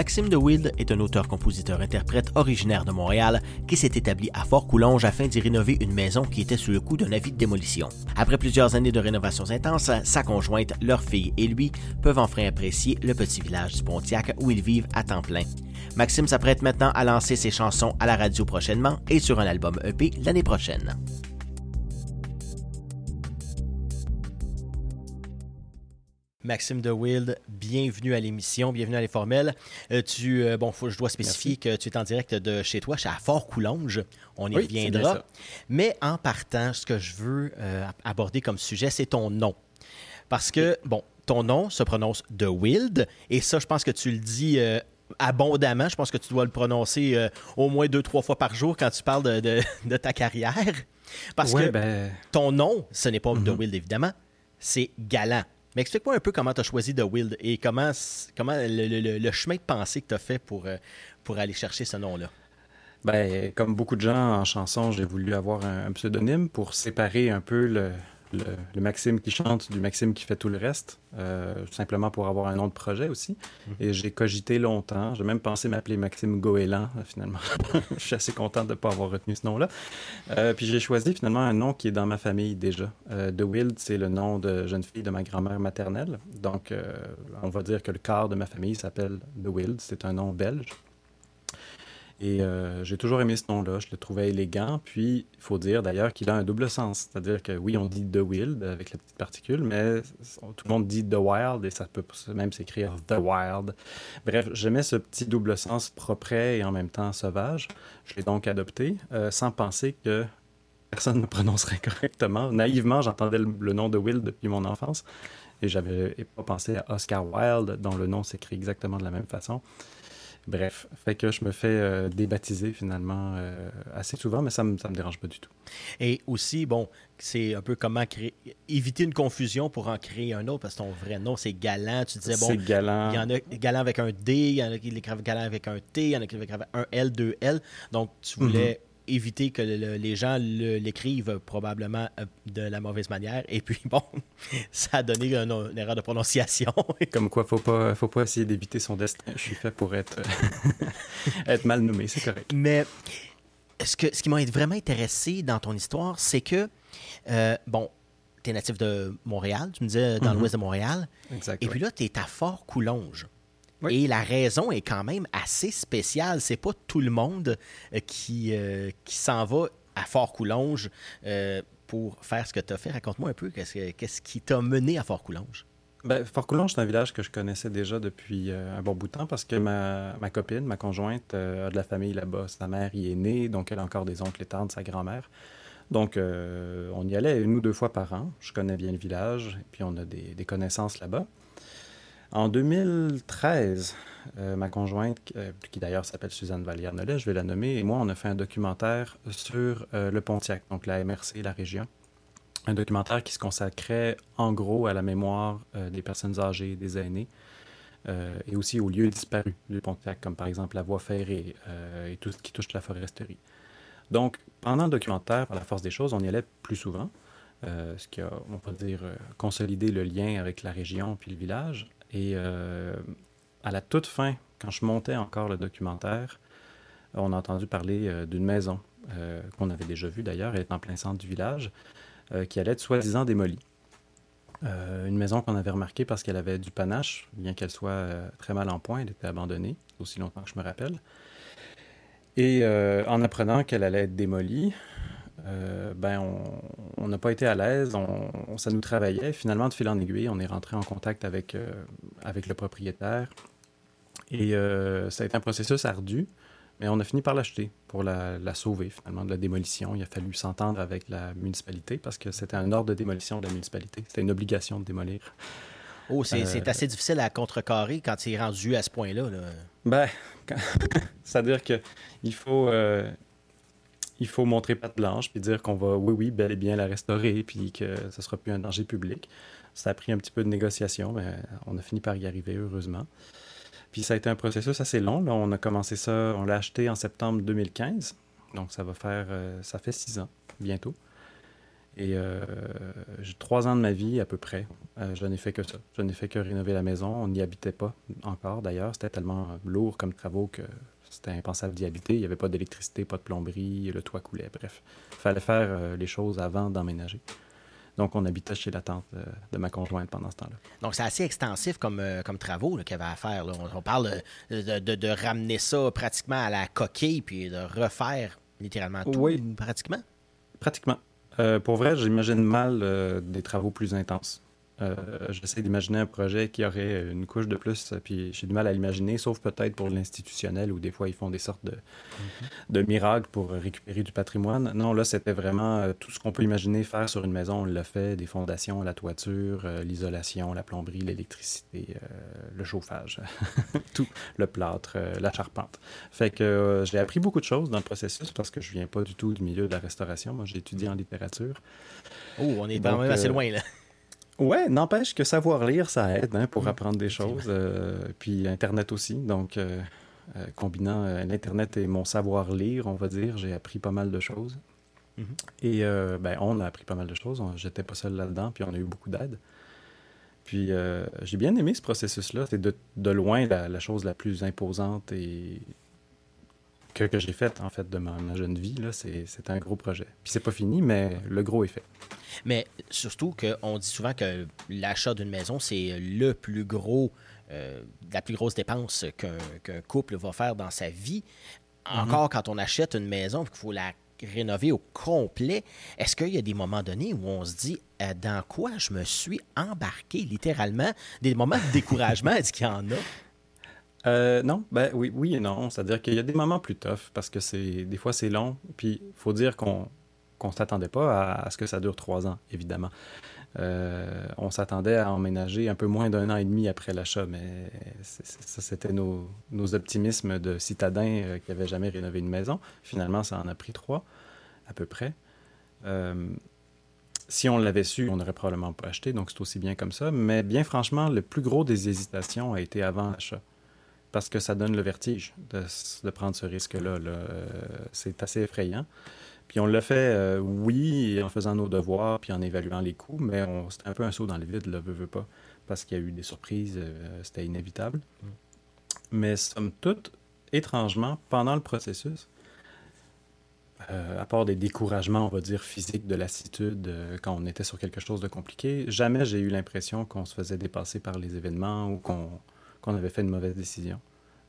Maxime de Wild est un auteur-compositeur-interprète originaire de Montréal qui s'est établi à Fort-Coulonge afin d'y rénover une maison qui était sous le coup d'un avis de démolition. Après plusieurs années de rénovations intenses, sa conjointe, leur fille et lui peuvent enfin apprécier le petit village du Pontiac où ils vivent à temps plein. Maxime s'apprête maintenant à lancer ses chansons à la radio prochainement et sur un album EP l'année prochaine. Maxime de Wild, bienvenue à l'émission, bienvenue à Les Formelles. Euh, tu, euh, bon, faut, je dois spécifier que tu es en direct de chez toi, chez à Fort-Coulonge. On y reviendra. Mais en partant, ce que je veux euh, aborder comme sujet, c'est ton nom. Parce que, bon, ton nom se prononce de Wild, et ça, je pense que tu le dis abondamment. Je pense que tu dois le prononcer au moins deux, trois fois par jour quand tu parles de, ta carrière. Parce que ben ton nom, ce n'est pas de mm-hmm. Wild, évidemment, c'est Galant. Mais explique-moi un peu comment tu as choisi The Wild et comment, comment le, chemin de pensée que tu as fait pour, euh, pour aller chercher ce nom-là. Ben, comme beaucoup de gens en chanson, j'ai voulu avoir un pseudonyme pour séparer un peu le, le, Maxime qui chante du Maxime qui fait tout le reste, euh, simplement pour avoir un nom de projet aussi. Mhm. Et j'ai cogité longtemps. J'ai même pensé m'appeler Maxime Goéland, euh, finalement. je suis assez content de ne pas avoir retenu ce nom-là. Euh, puis j'ai choisi finalement un nom qui est dans ma famille déjà. The Wild, c'est le nom de jeune fille de ma grand-mère maternelle. Donc, on va dire que le quart de ma famille s'appelle The Wild. C'est un nom belge. Et euh, j'ai toujours aimé ce nom-là, je le trouvais élégant. Puis, il faut dire d'ailleurs qu'il a un double sens. C'est-à-dire que oui, on dit The Wild avec la petite particule, mais tout le monde dit The Wild et ça peut même s'écrire The Wild. Bref, j'aimais ce petit double sens propre et en même temps sauvage. Je l'ai donc adopté euh, sans penser que personne ne prononcerait correctement. Naïvement, j'entendais le, nom de Wild depuis mon enfance et j'avais pas pensé à Oscar Wilde, dont le nom s'écrit exactement de la même façon. Bref, fait que je me fais euh, débaptiser finalement euh, assez souvent, mais ça ne me, me dérange pas du tout. Et aussi, bon, c'est un peu comment créer, éviter une confusion pour en créer un autre, parce que ton vrai nom, c'est Galant. Tu disais, bon, galant. il y en a Galant avec un D, il y en a qui l'écrivent Galant avec un T, il y en a qui l'écrivent un L, deux L. Donc, tu voulais éviter que les gens l'écrivent probablement euh, de la mauvaise manière. Et puis, bon, ça a donné une, erreur de prononciation. Comme quoi, faut pas, faut pas essayer d'éviter son destin. Je suis fait pour être, être mal nommé, c'est correct. Mais ce, que, ce qui m'a vraiment intéressé dans ton histoire, c'est que, euh, bon, tu es natif de Montréal, tu me disais dans mm-hmm. l'ouest de Montréal. Exact, et puis là, tu es à Fort-Coulonge. Et la raison est quand même assez spéciale. C'est pas tout le monde euh, qui, euh, qui s'en va à Fort-Coulonge euh, pour faire ce que tu as fait. Raconte-moi un peu qu'est-ce qui t'a mené à Fort-Coulonge. Ben, Fort-Coulonge, c'est un village que je connaissais déjà depuis un bon bout de temps parce que ma, copine, ma conjointe, a de la famille là-bas. Sa mère y est née, donc elle a encore des oncles et tantes, sa grand-mère. Donc, on y allait une ou deux fois par an. Je connais bien le village, et puis on a des connaissances là-bas. En 2013, euh, ma conjointe, euh, qui d'ailleurs s'appelle Suzanne Vallière-Nollet, je vais la nommer, et moi, on a fait un documentaire sur euh, le Pontiac, donc la MRC, la région. Un documentaire qui se consacrait en gros à la mémoire des personnes âgées, des aînés, et aussi aux lieux disparus du Pontiac, comme par exemple la voie ferrée et tout ce qui touche la foresterie. Donc, pendant le documentaire, par la force des choses, on y allait plus souvent, ce qui a, on peut dire, consolidé le lien avec la région puis le village. Et euh, à la toute fin, quand je montais encore le documentaire, on a entendu parler euh, d'une maison euh, qu'on avait déjà vue d'ailleurs, elle est en plein centre du village, qui allait être soi-disant démolie. une maison qu'on avait remarquée parce qu'elle avait du panache, bien qu'elle soit très mal en point, elle était abandonnée, aussi longtemps que je me rappelle. Et en apprenant qu'elle allait être démolie, euh, ben on n'a pas été à l'aise, on, ça nous travaillait. Finalement, de fil en aiguille, on est rentré en contact avec, euh, avec le propriétaire. Et euh, ça a été un processus ardu, mais on a fini par l'acheter pour la, sauver finalement de la démolition. Il a fallu s'entendre avec la municipalité parce que c'était un ordre de démolition de la municipalité. C'était une obligation de démolir. Oh, c'est assez difficile à contrecarrer quand il est rendu à ce point-là. Là. Ben, c'est-à-dire qu'il faut il faut montrer patte blanche puis dire qu'on va, oui, oui, bel et bien la restaurer puis que ce sera plus un danger public. Ça a pris un petit peu de négociation, mais on a fini par y arriver, heureusement. Puis ça a été un processus assez long. Là. On a commencé ça, on l'a acheté en septembre 2015. Donc ça va faire, euh, ça fait six ans, bientôt. Et j'ai trois ans de ma vie à peu près, je n'ai fait que ça. Je n'ai fait que rénover la maison. On n'y habitait pas encore d'ailleurs. C'était tellement lourd comme travaux que c'était impensable d'y habiter. Il n'y avait pas d'électricité, pas de plomberie, le toit coulait. Bref, il fallait faire les choses avant d'emménager. Donc, on habitait chez la tante de, ma conjointe pendant ce temps-là. Donc, c'est assez extensif comme, comme travaux qu'il y avait à faire. On, parle de, de, ramener ça pratiquement à la coquille puis de refaire littéralement tout, oui. pratiquement? Pratiquement. Euh, pour vrai, j'imagine mal euh, des travaux plus intenses. Euh, j'essaie d'imaginer un projet qui aurait une couche de plus, puis j'ai du mal à l'imaginer, sauf peut-être pour l'institutionnel, où des fois ils font des sortes de, mhm. de miracles pour récupérer du patrimoine. Non, là, c'était vraiment euh, tout ce qu'on peut imaginer faire sur une maison, on l'a fait, des fondations, la toiture, euh, l'isolation, la plomberie, l'électricité, le chauffage, tout, le plâtre, la charpente. Fait que j'ai appris beaucoup de choses dans le processus parce que je viens pas du tout du milieu de la restauration. Moi, j'ai étudié en littérature. Oh, on est quand même assez loin, là. Ouais, n'empêche que savoir lire, ça aide hein, pour mm. apprendre des choses. Euh, puis Internet aussi. Donc, euh, euh, combinant l'Internet et mon savoir lire, on va dire, j'ai appris pas mal de choses. Mm-hmm. Et ben, on a appris pas mal de choses. J'étais pas seul là-dedans, puis on a eu beaucoup d'aide. Puis j'ai bien aimé ce processus-là. C'est de, de, loin la, la, chose la plus imposante et que, que j'ai faite, en fait, de ma, jeune vie. C'est un gros projet. Puis c'est pas fini, mais le gros est fait. Mais surtout qu'on dit souvent que l'achat d'une maison, c'est le plus gros, euh, la plus grosse dépense qu'un couple va faire dans sa vie. Mhm. Encore quand on achète une maison, il faut la rénover au complet. Est-ce qu'il y a des moments donnés où on se dit euh, dans quoi je me suis embarqué littéralement? Des moments de découragement, est-ce qu'il y en a? Euh, non, ben oui, oui et non. C'est-à-dire qu'il y a des moments plus tough parce que c'est des fois c'est long. Puis faut dire qu'on ne s'attendait pas à, ce que ça dure trois ans, évidemment. Euh, on s'attendait à emménager un peu moins d'un an et demi après l'achat, mais ça, c'était nos, optimismes de citadins euh, qui n'avaient jamais rénové une maison. Finalement, ça en a pris trois, à peu près. si on l'avait su, on n'aurait probablement pas acheté, donc c'est aussi bien comme ça. Mais bien franchement, le plus gros des hésitations a été avant l'achat parce que ça donne le vertige de, prendre ce risque-là. Euh, c'est assez effrayant. Puis on l'a fait, euh, oui, en faisant nos devoirs, puis en évaluant les coûts, mais c'était un peu un saut dans le vide, le veut, veut pas, parce qu'il y a eu des surprises, euh, c'était inévitable. Mm. Mais somme toute, étrangement, pendant le processus, à part des découragements, on va dire, physiques, de lassitude, quand on était sur quelque chose de compliqué, jamais j'ai eu l'impression qu'on se faisait dépasser par les événements ou qu'on qu'on avait fait une mauvaise décision.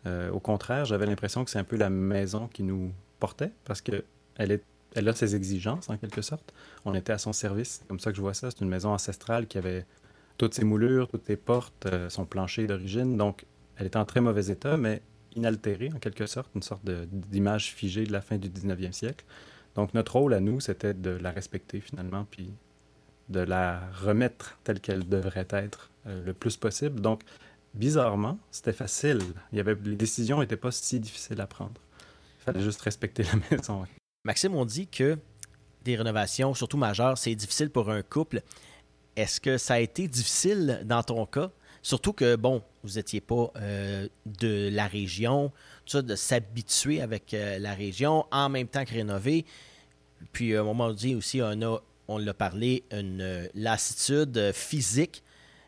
Euh, au contraire, j'avais l'impression que c'est un peu la maison qui nous portait parce qu'elle elle a ses exigences en quelque sorte. On était à son service, c'est comme ça que je vois ça. C'est une maison ancestrale qui avait toutes ses moulures, toutes ses portes, euh, son plancher d'origine. Donc, elle était en très mauvais état, mais inaltérée en quelque sorte, une sorte d'image figée de la fin du 19e siècle. Donc, notre rôle à nous, c'était de la respecter finalement, puis de la remettre telle qu'elle devrait être euh, le plus possible. Donc, bizarrement, c'était facile. Les décisions n'étaient pas si difficiles à prendre. Il fallait juste respecter la maison. Maxime, on dit que des rénovations, surtout majeures, c'est difficile pour un couple. Est-ce que ça a été difficile dans ton cas? Surtout que, bon, vous n'étiez pas euh, de la région, tout ça, de s'habituer avec euh, la région, en même temps que rénover. Puis, à un moment donné aussi, on a, on l'a parlé, une euh, lassitude physique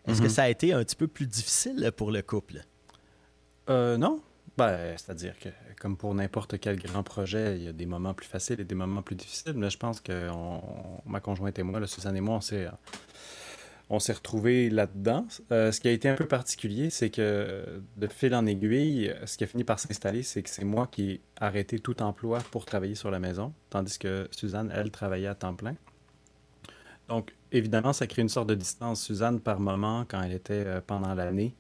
est-ce que mhm. ça a été un petit peu plus difficile pour le couple? Euh, non. Ben, c'est-à-dire que, comme pour n'importe quel grand projet, il y a des moments plus faciles et des moments plus difficiles. Mais je pense que ma conjointe et moi, là, Suzanne et moi, on s'est, on s'est retrouvés là-dedans. Euh, ce qui a été un peu particulier, c'est que de fil en aiguille, ce qui a fini par s'installer, c'est que c'est moi qui ai arrêté tout emploi pour travailler sur la maison, tandis que Suzanne, elle, travaillait à temps plein. Donc, évidemment, ça crée une sorte de distance. Suzanne, par moment, quand elle était euh, pendant l'année,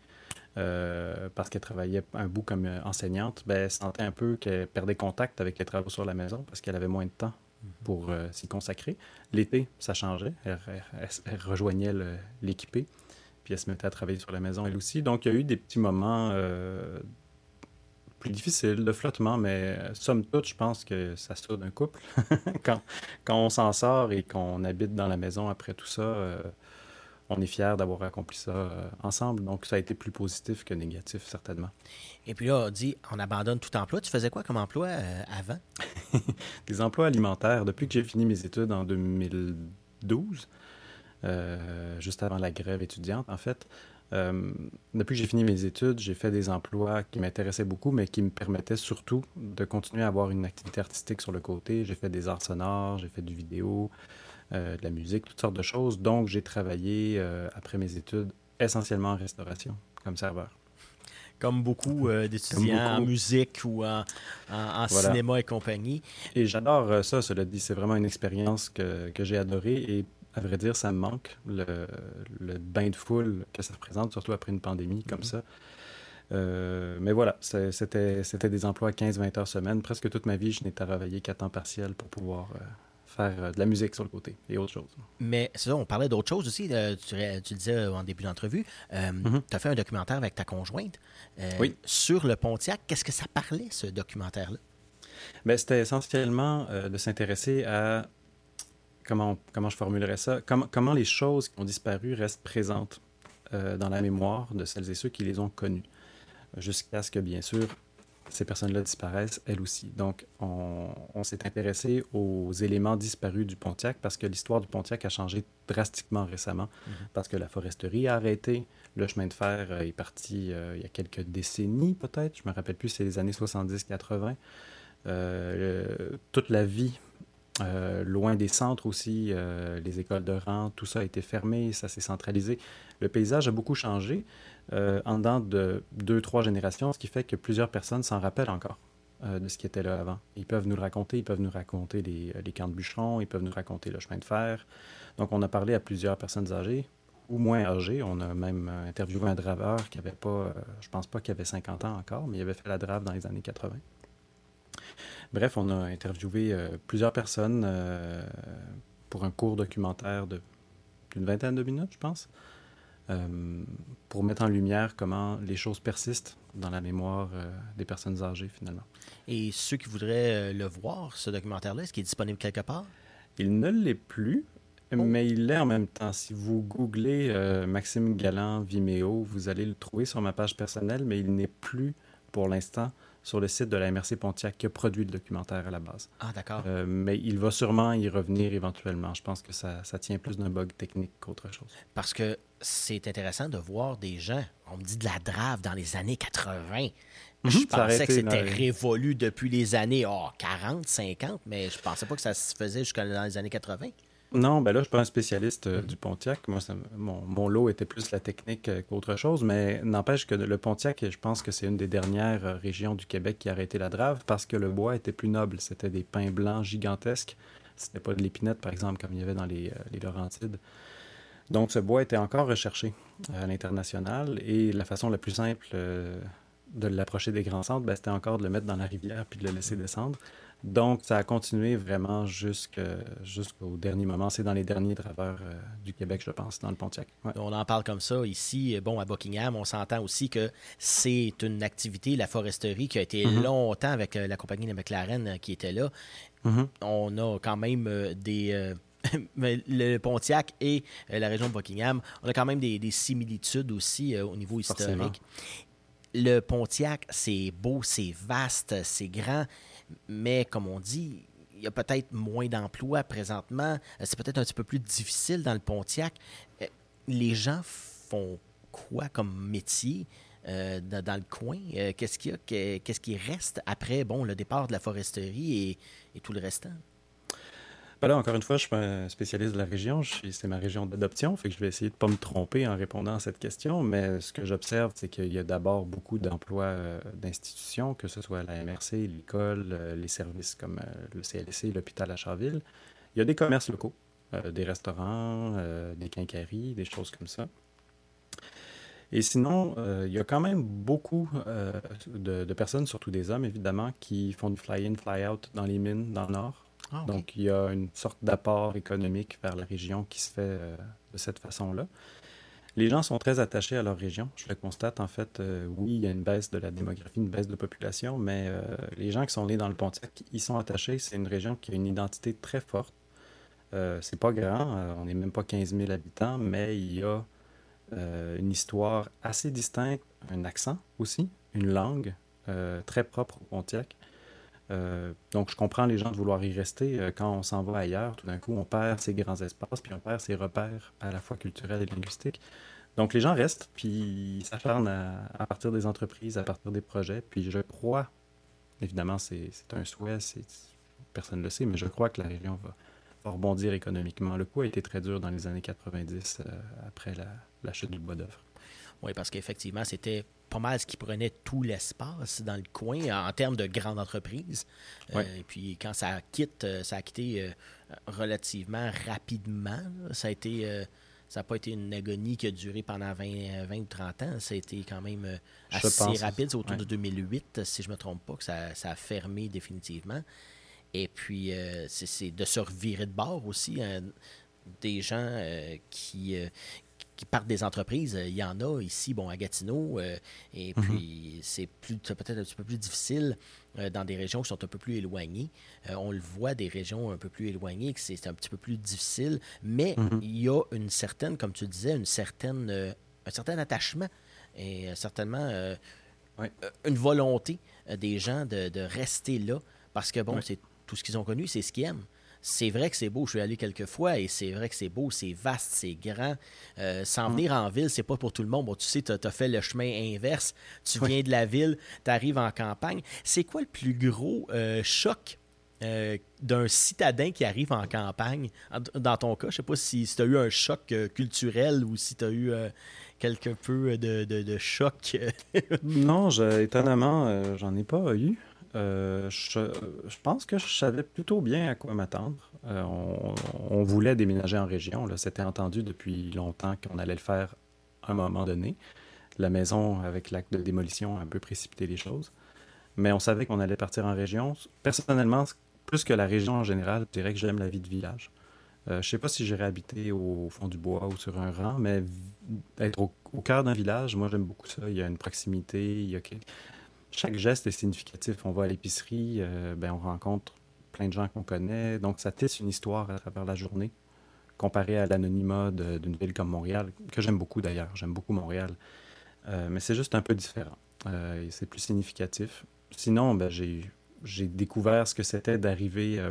euh, parce qu'elle travaillait un bout comme euh, enseignante, ben, elle sentait un peu qu'elle perdait contact avec les travaux sur la maison parce qu'elle avait moins de temps mhm. pour s'y consacrer. L'été, ça changeait. Elle, rejoignait l'équipée, puis elle se mettait à travailler sur la maison elle aussi. Donc, il y a eu des petits moments plus difficile, de flottement, mais euh, somme toute, je pense que ça sort d'un couple. quand, quand on s'en sort et qu'on habite dans la maison après tout ça, euh, on est fier d'avoir accompli ça euh, ensemble. Donc, ça a été plus positif que négatif, certainement. Et puis là, on dit, on abandonne tout emploi. Tu faisais quoi comme emploi avant? Des emplois alimentaires. Depuis que j'ai fini mes études en 2002, 2012, juste avant la grève étudiante, en fait. Depuis que j'ai fini mes études, j'ai fait des emplois qui m'intéressaient beaucoup, mais qui me permettaient surtout de continuer à avoir une activité artistique sur le côté. J'ai fait des arts sonores, j'ai fait du vidéo, de la musique, toutes sortes de choses. Donc, j'ai travaillé après mes études essentiellement en restauration comme serveur. Comme beaucoup euh, d'étudiants en musique ou en, cinéma et compagnie. Et j'adore euh, ça, cela dit. C'est vraiment une expérience que, que j'ai adorée et à vrai dire, ça me manque, le, le, bain de foule que ça représente, surtout après une pandémie comme mm-hmm. ça. Euh, mais voilà, c'était des emplois 15-20 heures semaine. Presque toute ma vie, je n'ai travaillé qu'à temps partiel pour pouvoir faire euh, de la musique sur le côté et autre chose. Mais c'est ça, on parlait d'autre chose aussi. Euh, tu, tu, disais en début d'entrevue, euh, mm-hmm. tu as fait un documentaire avec ta conjointe oui. sur le Pontiac. Qu'est-ce que ça parlait, ce documentaire-là? Ben, c'était essentiellement de s'intéresser à comment, comment je formulerais ça, comment, comment les choses qui ont disparu restent présentes dans la mémoire de celles et ceux qui les ont connues? Jusqu'à ce que, bien sûr, ces personnes-là disparaissent, elles aussi. Donc, on, s'est intéressé aux éléments disparus du Pontiac parce que l'histoire du Pontiac a changé drastiquement récemment, mhm. parce que la foresterie a arrêté, le chemin de fer euh, est parti euh, il y a quelques décennies peut-être, je me rappelle plus, c'est les années 70-80. Euh, toute la vie loin des centres aussi, les écoles de rang, tout ça a été fermé, ça s'est centralisé. Le paysage a beaucoup changé euh, en dedans de deux, trois générations, ce qui fait que plusieurs personnes s'en rappellent encore euh, de ce qui était là avant. Ils peuvent nous le raconter, ils peuvent nous raconter les, les, camps de bûcherons, ils peuvent nous raconter le chemin de fer. Donc, on a parlé à plusieurs personnes âgées ou moins âgées. On a même euh, interviewé un draveur qui avait pas, je pense pas qu'il avait 50 ans encore, mais il avait fait la drave dans les années 80. Bref, on a interviewé plusieurs personnes pour un court documentaire d'une vingtaine de minutes, je pense. Euh, pour mettre en lumière comment les choses persistent dans la mémoire euh, des personnes âgées, finalement. Et ceux qui voudraient euh, le voir, ce documentaire-là, est-ce qu'il est disponible quelque part? Il ne l'est plus, oh. mais il l'est en même temps. Si vous googlez Maxime Galland Vimeo, vous allez le trouver sur ma page personnelle, mais il n'est plus pour l'instant sur le site de la MRC Pontiac qui a produit le documentaire à la base. Ah, d'accord. Euh, mais il va sûrement y revenir éventuellement. Je pense que ça, ça tient plus d'un bug technique qu'autre chose. Parce que c'est intéressant de voir des gens, on me dit de la drave dans les années 80. Mhm, je pensais que c'était révolu depuis les années oh, 40, 50, mais je pensais pas que ça se faisait jusqu'à dans les années 80. Non, ben là, je suis pas un spécialiste euh, du Pontiac. Moi, mon, lot était plus la technique euh, qu'autre chose, mais n'empêche que le Pontiac, je pense que c'est une des dernières euh, régions du Québec qui a arrêté la drave parce que le bois était plus noble. C'était des pins blancs gigantesques. C'était pas de l'épinette, par exemple, comme il y avait dans les, Laurentides. Donc, ce bois était encore recherché à l'international et la façon la plus simple de l'approcher des grands centres, ben, c'était encore de le mettre dans la rivière puis de le laisser descendre. Donc, ça a continué vraiment jusqu'au dernier moment. C'est dans les derniers draveurs euh, du Québec, je pense, dans le Pontiac. On en parle comme ça ici. Bon, à Buckingham, on s'entend aussi que c'est une activité, la foresterie, qui a été mm-hmm. longtemps avec euh, la compagnie de McLaren euh, qui était là. Mm-hmm. On a quand même des. le Pontiac et la région de Buckingham, on a quand même des, similitudes aussi au niveau historique. Le Pontiac, c'est beau, c'est vaste, c'est grand mais comme on dit, il y a peut-être moins d'emplois présentement. Euh, c'est peut-être un petit peu plus difficile dans le Pontiac. Euh, les gens font quoi comme métier euh, dans, le coin? qu'est-ce qu'il y a? Qu'est-ce qui reste après bon, le départ de la foresterie et tout le restant? Encore une fois, je suis pas un spécialiste de la région. C'est ma région d'adoption, je vais essayer de pas me tromper en répondant à cette question. Mais ce que j'observe, c'est qu'il y a d'abord beaucoup d'emplois euh, d'institutions, que ce soit la MRC, l'école, euh, les services comme euh, le CLC, l'hôpital à Charville. Il y a des commerces locaux, des restaurants, des quincailleries, des choses comme ça. Et sinon, il y a quand même beaucoup de, de, personnes, surtout des hommes évidemment, qui font du fly-in, fly-out dans les mines dans le nord. Ah, Donc, il y a une sorte d'apport économique vers la région qui se fait euh, de cette façon-là. Les gens sont très attachés à leur région. Je le constate, en fait, euh, oui, il y a une baisse de la démographie, une baisse de population, mais euh, les gens qui sont nés dans le Pontiac, ils sont attachés. C'est une région qui a une identité très forte. c'est pas grand, on n'est même pas 15 000 habitants, mais il y a une histoire assez distincte, un accent aussi, une langue très propre au Pontiac. Donc, je comprends les gens de vouloir y rester. quand on s'en va ailleurs, tout d'un coup, on perd ces grands espaces, puis on perd ces repères à la fois culturels et linguistiques. Donc, les gens restent, puis s'acharnent à, à, partir des entreprises, à partir des projets. Puis, je crois, évidemment, c'est un souhait, personne ne le sait, mais je crois que la région va, rebondir économiquement. Le coup a été très dur dans les années 90, euh, après la, chute du bois d'œuvre. Oui, parce qu'effectivement, c'était pas mal ce qui prenait tout l'espace dans le coin en termes de grandes entreprises. Euh, et puis quand ça quitte, euh, ça a quitté relativement rapidement. Ça a été ça n'a pas été une agonie qui a duré pendant 20, 20 ou 30 ans. Ça a été quand même assez rapide. C'est autour de 2008, si je ne me trompe pas, que ça, ça, a fermé définitivement. Et puis, euh, c'est de se revirer de bord aussi. Hein. des gens euh, qui, euh, qui partent des entreprises, il y en a ici, bon, à Gatineau, et mhm. puis c'est peut-être un petit peu plus difficile dans des régions qui sont un peu plus éloignées. on le voit, des régions un peu plus éloignées, que c'est un petit peu plus difficile, mais mhm. il y a une certaine, comme tu disais, une certaine, un certain attachement et certainement une volonté des gens de, de, rester là, parce que, bon, c'est tout ce qu'ils ont connu, c'est ce qu'ils aiment. C'est vrai que c'est beau, je suis allé quelques fois et c'est vrai que c'est beau, c'est vaste, c'est grand. Euh, S'en mm. venir en ville, c'est pas pour tout le monde. Bon, tu sais, tu as, fait le chemin inverse. Tu viens de la ville, tu arrives en campagne. C'est quoi le plus gros euh, choc euh, d'un citadin qui arrive en campagne? Dans ton cas, je sais pas si, tu as eu un choc culturel ou si tu as eu quelque peu de, de choc. non, étonnamment, j'en ai pas eu. Euh, je, pense que je savais plutôt bien à quoi m'attendre. Euh, on, voulait déménager en région. C'était entendu depuis longtemps qu'on allait le faire à un moment donné. La maison, avec l'acte de démolition, a un peu précipité les choses. Mais on savait qu'on allait partir en région. Personnellement, plus que la région en général, je dirais que j'aime la vie de village. Euh, je ne sais pas si j'irais habiter au, fond du bois ou sur un rang, mais être au, cœur d'un village, moi j'aime beaucoup ça. Il y a une proximité, il y a chaque geste est significatif. On va à l'épicerie, euh, ben, on rencontre plein de gens qu'on connaît. Donc, ça tisse une histoire à travers la journée, comparé à l'anonymat d'une ville comme Montréal, que j'aime beaucoup d'ailleurs. J'aime beaucoup Montréal. Euh, mais c'est juste un peu différent. Euh, c'est plus significatif. Sinon, ben, j'ai découvert ce que c'était d'arriver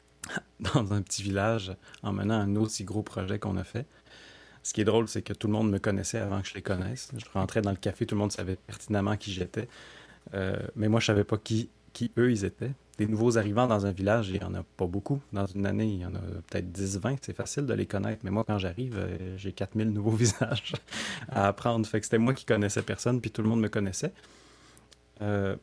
dans un petit village en menant un aussi gros projet qu'on a fait. Ce qui est drôle, c'est que tout le monde me connaissait avant que je les connaisse. Je rentrais dans le café, tout le monde savait pertinemment qui j'étais. Euh, mais moi, je savais pas qui, qui eux, ils étaient. Des nouveaux arrivants dans un village, il n'y en a pas beaucoup. Dans une année, il y en a peut-être 10-20. C'est facile de les connaître. Mais moi, quand j'arrive, euh, j'ai 4000 nouveaux visages à apprendre. Fait que c'était moi qui connaissais personne, puis tout le monde me connaissait. Euh,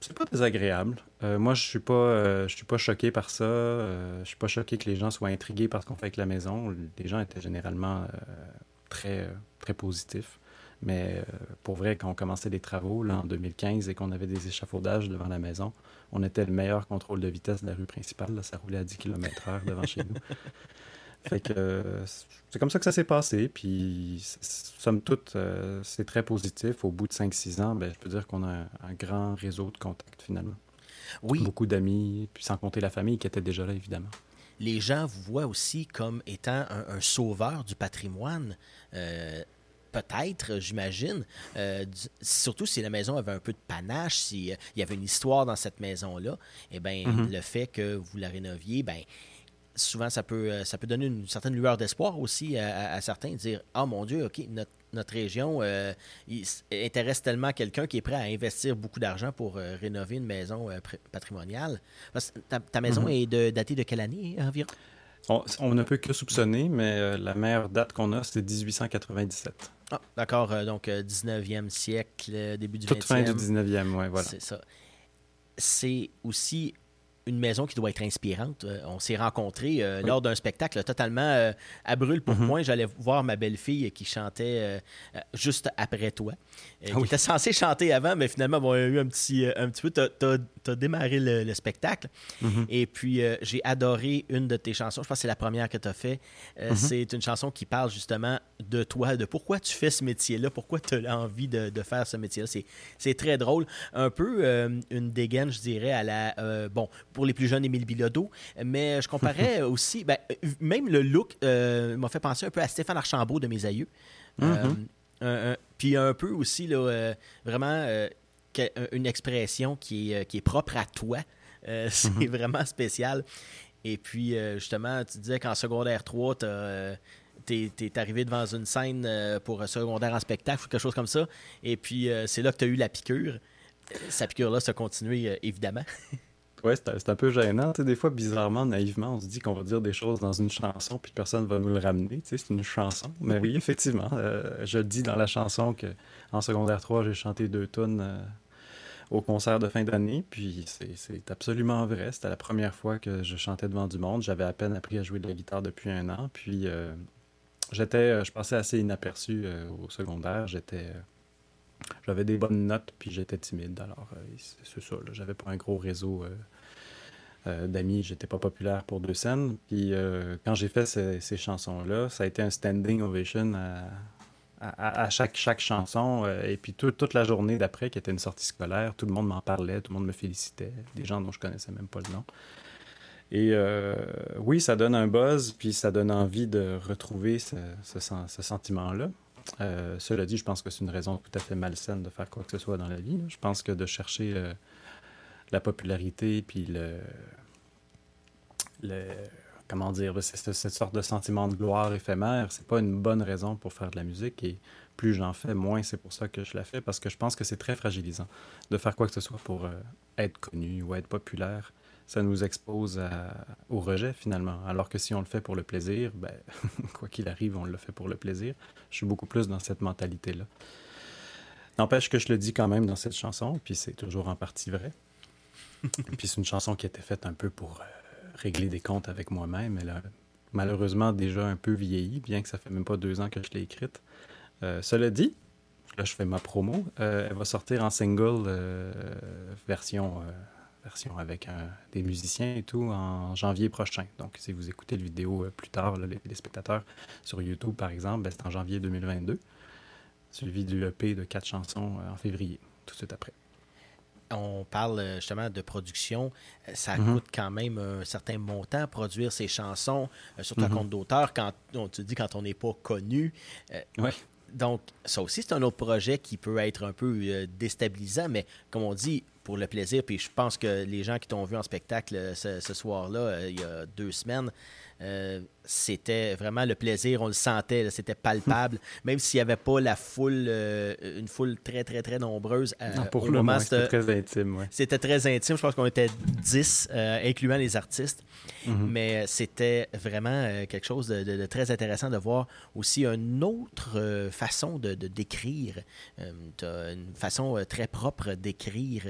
c'est pas désagréable. Euh, moi, je suis pas, je suis pas choqué par ça. je suis pas choqué que les gens soient intrigués par ce qu'on fait avec la maison. Les gens étaient généralement très, très positifs. Mais euh, pour vrai, quand on commençait les travaux là, en 2015 et qu'on avait des échafaudages devant la maison, on était le meilleur contrôle de vitesse de la rue principale. Là, ça roulait à 10 km/h devant chez nous. Fait que c'est comme ça que ça s'est passé. Puis, somme toute, euh, c'est très positif. Au bout de 5-6 ans, ben, je peux dire qu'on a un, grand réseau de contacts finalement. Oui. Beaucoup d'amis, puis sans compter la famille qui était déjà là, évidemment. Les gens vous voient aussi comme étant un, sauveur du patrimoine. Euh, peut-être, j'imagine. Euh, surtout si la maison avait un peu de panache, s'il euh, y avait une histoire dans cette maison-là, eh bien, mm-hmm. le fait que vous la rénoviez, ben souvent, ça peut, euh, ça peut donner une certaine lueur d'espoir aussi à, certains, dire Ah mon Dieu, OK, notre, région intéresse tellement quelqu'un qui est prêt à investir beaucoup d'argent pour rénover une maison patrimoniale. ta, maison mm-hmm. est datée de quelle année environ? On, ne peut que soupçonner, mais la meilleure date qu'on a, c'est 1897. Ah, d'accord. Euh, donc, 19e euh, siècle, euh, début du 20e. Toute fin du 19e, oui, voilà. C'est ça. C'est aussi une maison qui doit être inspirante. on s'est rencontrés lors d'un spectacle totalement à brûle pour moi. Mm-hmm. J'allais voir ma belle-fille qui chantait juste après toi. Ah qui était censée chanter avant, mais finalement, bon, il y a eu un petit, un petit peu. Tu as, démarré le, spectacle. Mm-hmm. Et puis, j'ai adoré une de tes chansons. Je pense que c'est la première que tu as fait. Mm-hmm. C'est une chanson qui parle justement de toi, de pourquoi tu fais ce métier-là, pourquoi tu as envie de, faire ce métier-là. C'est très drôle. Un peu euh, une dégaine, je dirais, à la. Euh, bon, pour les plus jeunes, Émile Bilodeau, mais je comparais aussi. Ben, même le look euh, m'a fait penser un peu à Stéphane Archambault de mes aïeux. Mm-hmm. puis un peu aussi, là, vraiment, une expression qui est, qui est propre à toi. c'est mhm. vraiment spécial. Et puis, justement, tu disais qu'en secondaire 3, tu es, arrivé devant une scène pour un secondaire en spectacle ou quelque chose comme ça. Et puis, c'est là que tu as eu la piqûre. Sa piqûre-là, ça a continué, évidemment. Ouais, c'est un peu gênant. des fois, bizarrement, naïvement, on se dit qu'on va dire des choses dans une chanson, puis personne va nous le ramener. c'est une chanson. Mais oui, effectivement, euh, je dis dans la chanson que en secondaire 3, j'ai chanté deux tonnes euh, au concert de fin d'année, puis c'est absolument vrai. C'était la première fois que je chantais devant du monde. J'avais à peine appris à jouer de la guitare depuis un an, puis euh, j'étais, je passais assez inaperçu au secondaire. J'étais j'avais des bonnes notes, puis j'étais timide. Alors, euh, c'est ça. J'avais pas un gros réseau euh, euh, d'amis. J'étais pas populaire pour deux scènes. Puis quand j'ai fait ces, chansons-là, ça a été un standing ovation à, chaque, chaque chanson. et puis toute la journée d'après, qui était une sortie scolaire, tout le monde m'en parlait, tout le monde me félicitait. Des gens dont je connaissais même pas le nom. Et oui, ça donne un buzz, puis ça donne envie de retrouver ce, ce sentiment-là. Euh, cela dit, je pense que c'est une raison tout à fait malsaine de faire quoi que ce soit dans la vie. Je pense que de chercher euh, la popularité, puis le, comment dire, cette, sorte de sentiment de gloire éphémère, c'est pas une bonne raison pour faire de la musique. Et plus j'en fais, moins c'est pour ça que je la fais, parce que je pense que c'est très fragilisant de faire quoi que ce soit pour euh, être connu ou être populaire ça nous expose au rejet finalement. Alors que si on le fait pour le plaisir, ben, quoi qu'il arrive, on le fait pour le plaisir. Je suis beaucoup plus dans cette mentalité-là. N'empêche que je le dis quand même dans cette chanson, puis c'est toujours en partie vrai. puis c'est une chanson qui a été faite un peu pour euh, régler des comptes avec moi-même. Elle a malheureusement déjà un peu vieilli, bien que ça fait même pas deux ans que je l'ai écrite. Euh, cela dit, là je fais ma promo, euh, elle va sortir en single version version avec des musiciens et tout en janvier prochain. Donc, si vous écoutez la vidéo euh, plus tard, les, spectateurs sur YouTube, par exemple, ben, c'est en janvier 2022, suivi du EP de quatre chansons euh, en février, tout de suite après. On parle euh, justement de production. Ça mhm. coûte quand même un certain montant produire ces chansons, sur un mhm. compte d'auteur. Quand on te dit quand on n'est pas connu, ouais donc, ça aussi, c'est un autre projet qui peut être un peu déstabilisant, mais comme on dit, pour le plaisir. Puis je pense que les gens qui t'ont vu en spectacle euh, ce, soir-là, euh, il y a deux semaines, euh, c'était vraiment le plaisir, on le sentait, c'était palpable, même s'il n'y avait pas la foule, une foule très, très, très nombreuse. pour le moment, c'était très intime. C'était très intime, je pense qu'on était 10, incluant les artistes. Mm-hmm. Mais c'était vraiment quelque chose de, très intéressant de voir aussi une autre façon de, décrire, une façon très propre d'écrire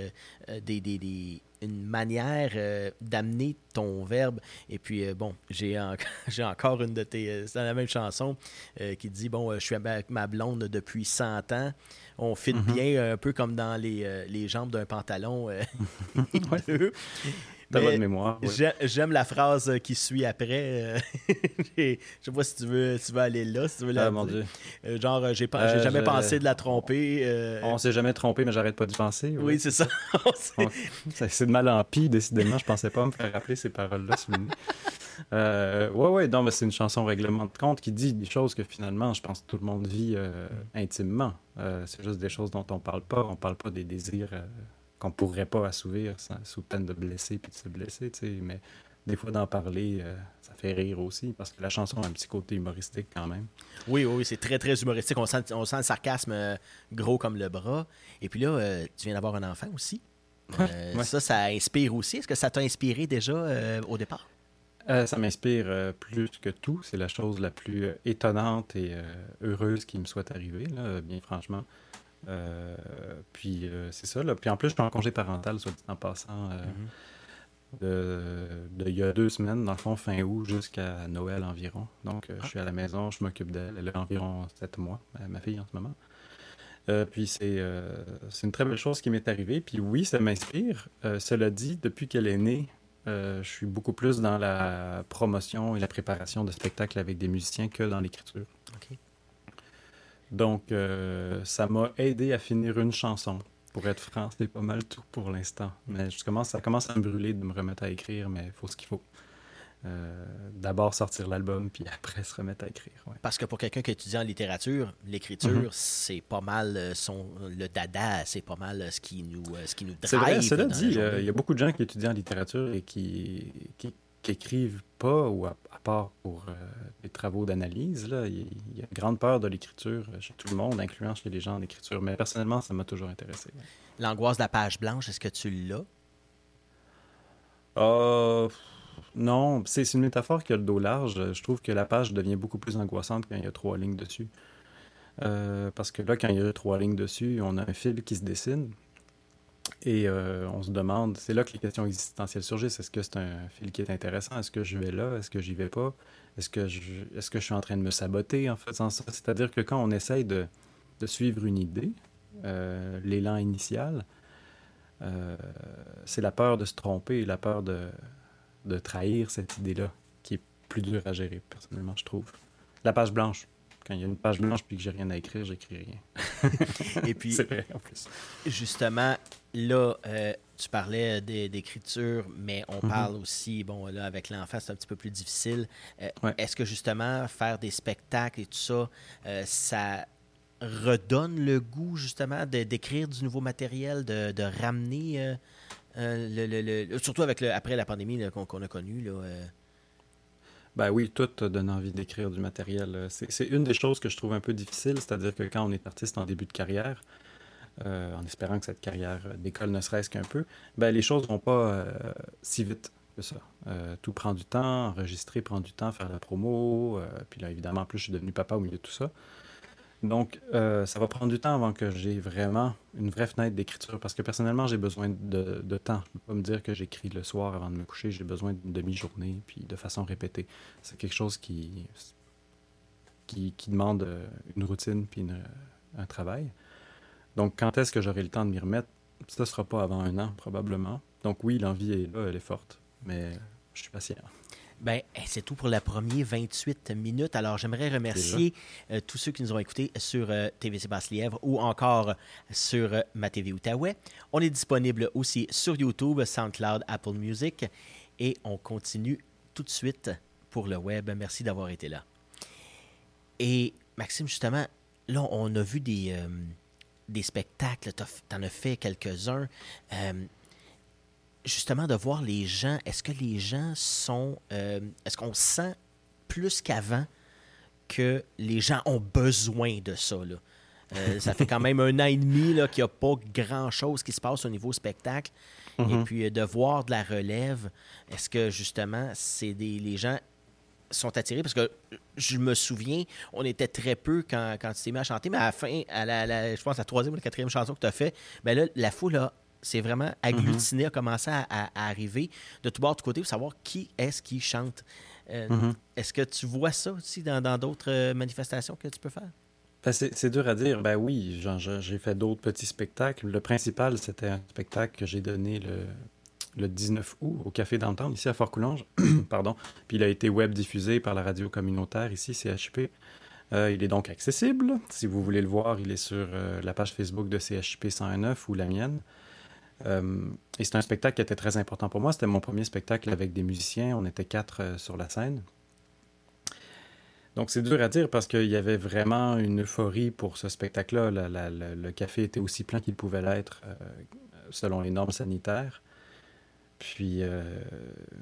des, des une manière euh, d'amener ton verbe. Et puis, euh, bon, j'ai, j'ai encore une de tes... Euh, c'est dans la même chanson qui dit, bon, je suis avec ma blonde depuis 100 ans. On fit mm-hmm. bien, un peu comme dans les, les jambes d'un pantalon. mémoire. J'aime la phrase qui suit après. je sais pas si tu veux, tu veux aller là, si tu veux ah, mon Dieu. Euh, genre, j'ai euh, jamais pensé de la tromper. Euh. On s'est jamais trompé, mais j'arrête pas d'y penser. Oui, c'est ça. c'est de mal en pis, décidément. Je pensais pas me faire rappeler ces paroles-là. euh, ouais, ouais, non, mais c'est une chanson règlement de compte qui dit des choses que finalement, je pense que tout le monde vit intimement. c'est juste des choses dont on parle pas. On parle pas des désirs qu'on pourrait pas assouvir sous peine de blesser puis de se blesser, tu sais. Mais des fois, d'en parler, euh, ça fait rire aussi, parce que la chanson a un petit côté humoristique quand même. Oui, oui, c'est très, très humoristique. On sent, on sent le sarcasme euh, gros comme le bras. Et puis là, euh, tu viens d'avoir un enfant aussi. Ça, ça inspire aussi. Est-ce que ça t'a inspiré déjà au départ? ça m'inspire plus que tout. C'est la chose la plus étonnante et heureuse qui me soit arrivée, là, bien franchement. Euh, puis euh, c'est ça. Là. Puis en plus, je suis en congé parental, soit dit en passant. Euh, mhm. de, il y a deux semaines, dans le fond, fin août jusqu'à Noël environ. Donc, je suis à la maison, je m'occupe d'elle. Elle a environ sept mois, ma fille en ce moment. puis c'est c'est une très belle chose qui m'est arrivée. Puis oui, ça m'inspire. cela dit, depuis qu'elle est née, je suis beaucoup plus dans la promotion et la préparation de spectacles avec des musiciens que dans l'écriture. Donc, euh, ça m'a aidé à finir une chanson. Pour être franc, c'est pas mal tout pour l'instant. Mais je commence, ça commence à me brûler de me remettre à écrire, mais il faut ce qu'il faut. euh, d'abord sortir l'album, puis après se remettre à écrire. Parce que pour quelqu'un qui étudie en littérature, l'écriture, mhm. c'est pas mal euh, son, le dada, c'est pas mal ce qui nous, ce qui nous drive. C'est vrai, cela dit, il y a beaucoup de gens qui étudient en littérature et qui, qui, écrivent pas, ou à, part pour des travaux d'analyse. Il, il, y a une grande peur de l'écriture chez tout le monde, incluant chez les gens en écriture. Mais personnellement, ça m'a toujours intéressé. L'angoisse de la page blanche, est-ce que tu l'as? Euh, non, c'est une métaphore qui a le dos large. Je trouve que la page devient beaucoup plus angoissante quand il y a trois lignes dessus. Euh, parce que là, quand il y a trois lignes dessus, on a un fil qui se dessine. Et euh, on se demande, c'est là que les questions existentielles surgissent. Est-ce que c'est un fil qui est intéressant? Est-ce que je vais là? Est-ce que j'y vais pas? Est-ce que, je, est-ce que je suis en train de me saboter en faisant ça? C'est-à-dire que quand on essaye de, de suivre une idée, euh, l'élan initial, c'est la peur de se tromper, la peur de, de trahir cette idée-là, qui est plus dure à gérer, personnellement, je trouve. La page blanche. Quand il y a une page blanche puis que j'ai rien à écrire, j'écris rien. Et puis, c'est vrai, en plus. Justement, là, euh, tu parlais d'écriture, mais on mhm. parle aussi, bon, là, avec l'enfant, c'est un petit peu plus difficile. Euh, est-ce que justement, faire des spectacles et tout ça, euh, ça redonne le goût, justement, d'écrire du nouveau matériel, de, de ramener euh, le, surtout avec le, après la pandémie qu'on a connue. Là, euh. Ben oui, tout donne envie d'écrire du matériel. C'est une des choses que je trouve un peu difficile, c'est-à-dire que quand on est artiste en début de carrière, euh, en espérant que cette carrière décolle ne serait-ce qu'un peu, ben les choses vont pas si vite que ça. tout prend du temps, enregistrer prend du temps, faire la promo, puis là évidemment, en plus je suis devenu papa au milieu de tout ça. Donc, euh, ça va prendre du temps avant que j'ai vraiment une vraie fenêtre d'écriture parce que personnellement, j'ai besoin de, temps. Je ne peux pas me dire que j'écris le soir avant de me coucher. J'ai besoin d'une demi-journée, puis de façon répétée. C'est quelque chose qui, qui, demande euh, une routine puis un travail. Donc, quand est-ce que j'aurai le temps de m'y remettre? Ce ne sera pas avant un an, probablement. Donc, oui, l'envie est là, elle est forte, mais je suis patient. Ben, c'est tout pour la première 28 minutes. Alors, j'aimerais remercier euh, tous ceux qui nous ont écoutés sur euh, TVC Basse-Lièvre ou encore sur euh, ma TV Outaouais. On est disponible aussi sur YouTube, SoundCloud, Apple Music et on continue tout de suite pour le web. Merci d'avoir été là. Et Maxime, justement, là, on a vu des, des spectacles, tu en as fait quelques-uns justement de voir les gens, est-ce que les gens sont, euh, est-ce qu'on sent plus qu'avant que les gens ont besoin de ça? Là? Euh, ça fait quand même un an et demi qu'il n'y a pas grand-chose qui se passe au niveau spectacle. Et mm-hmm. puis euh, de voir de la relève, est-ce que justement, c'est des, les gens sont attirés? Parce que je me souviens, on était très peu quand, quand tu t'es mis à chanter, mais à la fin, à la, je pense la troisième ou la quatrième chanson que tu as fait, ben là, la foule a c'est vraiment agglutiné, a commencé à, arriver de tout bord, de côté pour savoir qui est-ce qui chante. Euh, mhm. Est-ce que tu vois ça aussi dans d'autres euh, manifestations que tu peux faire? Ben, c'est dur à dire. Ben oui, j'ai fait d'autres petits spectacles. Le principal, c'était un spectacle que j'ai donné le, le 19 août au Café d'Entente, ici à Fort-Coulonge. Pardon. Puis il a été web diffusé par la radio communautaire ici, CHP. Euh, il est donc accessible. Si vous voulez le voir, il est sur la page Facebook de CHP 109 ou la mienne. Euh, et c'est un spectacle qui était très important pour moi. C'était mon premier spectacle avec des musiciens. On était quatre euh, sur la scène. Donc c'est dur à dire parce qu'il y avait vraiment une euphorie pour ce spectacle-là. le café était aussi plein qu'il pouvait l'être euh, selon les normes sanitaires. Puis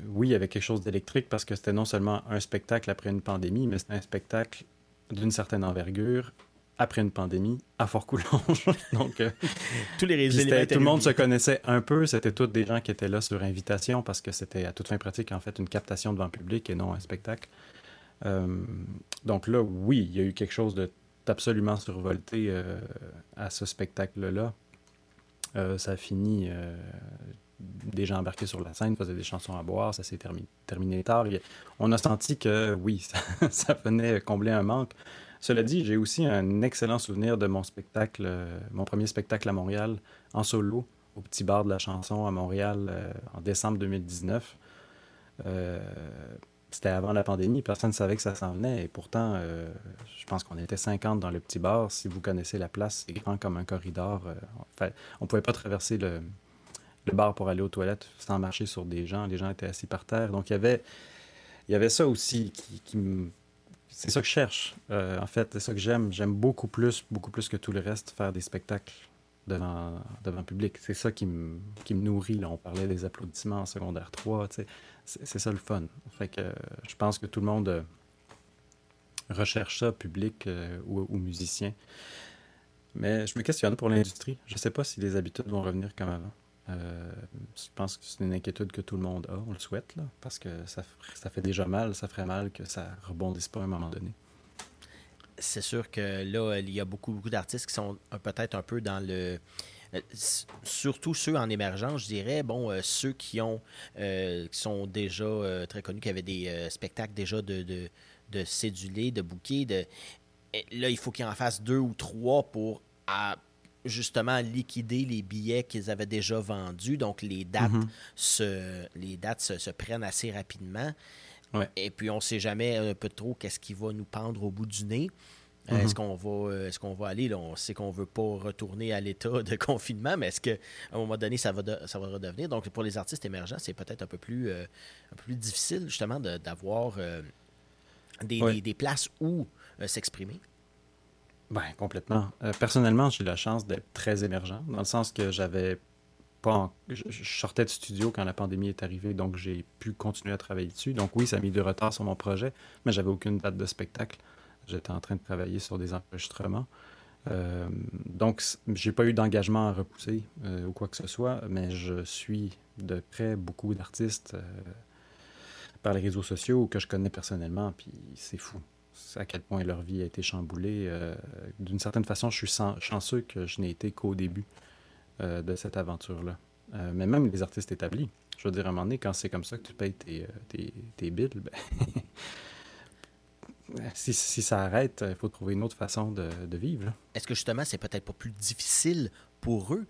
oui, il y avait quelque chose d'électrique parce que c'était non seulement un spectacle après une pandémie, mais c'était un spectacle d'une certaine envergure après une pandémie à Fort-Coulonge. Donc, euh, tous les tout le monde se connaissait un peu. C'était tous des gens qui étaient là sur invitation parce que c'était à toute fin pratique en fait une captation devant le public et non un spectacle. Euh, donc là, oui, il y a eu quelque chose d'absolument survolté euh, à ce spectacle-là. ça a fini. des gens embarqués sur la scène faisaient des chansons à boire, ça s'est terminé, tard. on a senti que oui, ça venait combler un manque. Cela dit, j'ai aussi un excellent souvenir de mon spectacle, euh, mon premier spectacle à Montréal, en solo, au Petit Bar de la Chanson à Montréal, euh, en décembre 2019. Euh, c'était avant la pandémie, personne ne savait que ça s'en venait, et pourtant, je pense qu'on était 50 dans le Petit Bar. Si vous connaissez la place, c'est grand comme un corridor. on ne pouvait pas traverser le, bar pour aller aux toilettes sans marcher sur des gens. Les gens étaient assis par terre. Donc, il y avait il y avait ça aussi qui, me... C'est ça que je cherche. en fait, c'est ça que j'aime. J'aime beaucoup plus, beaucoup plus que tout le reste, faire des spectacles devant, devant public. C'est ça qui me, qui nourrit. Là. On parlait des applaudissements en secondaire 3. C'est ça le fun. Je pense que tout le monde recherche ça, public euh, ou, musicien. Mais je me questionne pour l'industrie. Je ne sais pas si les habitudes vont revenir comme avant. Euh, je pense que c'est une inquiétude que tout le monde a, on le souhaite, là, parce que ça, ça fait déjà mal, ça ferait mal que ça rebondisse pas à un moment donné c'est sûr que là, il y a beaucoup, beaucoup d'artistes qui sont peut-être un peu dans le. Euh, surtout ceux en émergence, je dirais, bon, euh, ceux qui ont qui sont déjà très connus, qui avaient des spectacles déjà de, de, cédulés, de bouquets. De... là, il faut qu'ils en fassent deux ou trois pour justement liquider les billets qu'ils avaient déjà vendus. Donc, les dates, mm-hmm. se, les dates se, prennent assez rapidement. Et puis, on ne sait jamais un peu trop qu'est-ce qui va nous pendre au bout du nez. Euh, est-ce mhm. qu'on va, euh, est-ce qu'on va aller? Là, on sait qu'on ne veut pas retourner à l'état de confinement, mais est-ce qu'à un moment donné, ça va, ça va redevenir? Donc, pour les artistes émergents, c'est peut-être un peu plus, euh, un peu plus difficile, justement, d'avoir des, des, places où s'exprimer. Ben, complètement. personnellement, j'ai eu la chance d'être très émergent, dans le sens que j'avais pas. Je, sortais de studio quand la pandémie est arrivée, donc j'ai pu continuer à travailler dessus. Donc, oui, ça a mis du retard sur mon projet, mais j'avais aucune date de spectacle. J'étais en train de travailler sur des enregistrements. Euh, donc, j'ai pas eu d'engagement à repousser euh, ou quoi que ce soit, mais je suis de près beaucoup d'artistes euh, par les réseaux sociaux que je connais personnellement, puis c'est fou à quel point leur vie a été chamboulée. D'une certaine façon, je suis chanceux que je n'ai été qu'au début de cette aventure-là. mais même les artistes établis, je veux dire, à un moment donné, quand c'est comme ça que tu payes tes, tes, tes billes, ben si, ça arrête, il faut trouver une autre façon de, vivre. Est-ce que justement, c'est peut-être pas plus difficile pour eux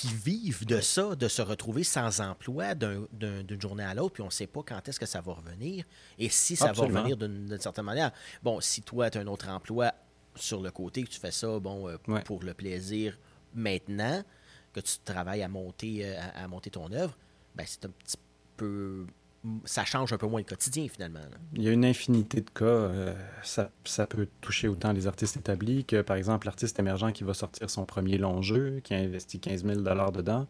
qui vivent de ça, de se retrouver sans emploi d'une journée à l'autre, puis on ne sait pas quand est-ce que ça va revenir et si ça va revenir d'une certaine manière. Bon, si toi, tu as un autre emploi sur le côté, que tu fais ça bon, euh, pour le plaisir maintenant, que tu travailles à monter, euh, à, monter ton œuvre, ben c'est un petit peu ça change un peu moins le quotidien finalement. Il y a une infinité de cas. Euh, ça, peut toucher autant les artistes établis que, par exemple, l'artiste émergent qui va sortir son premier long jeu, qui a investi 15 000 dedans,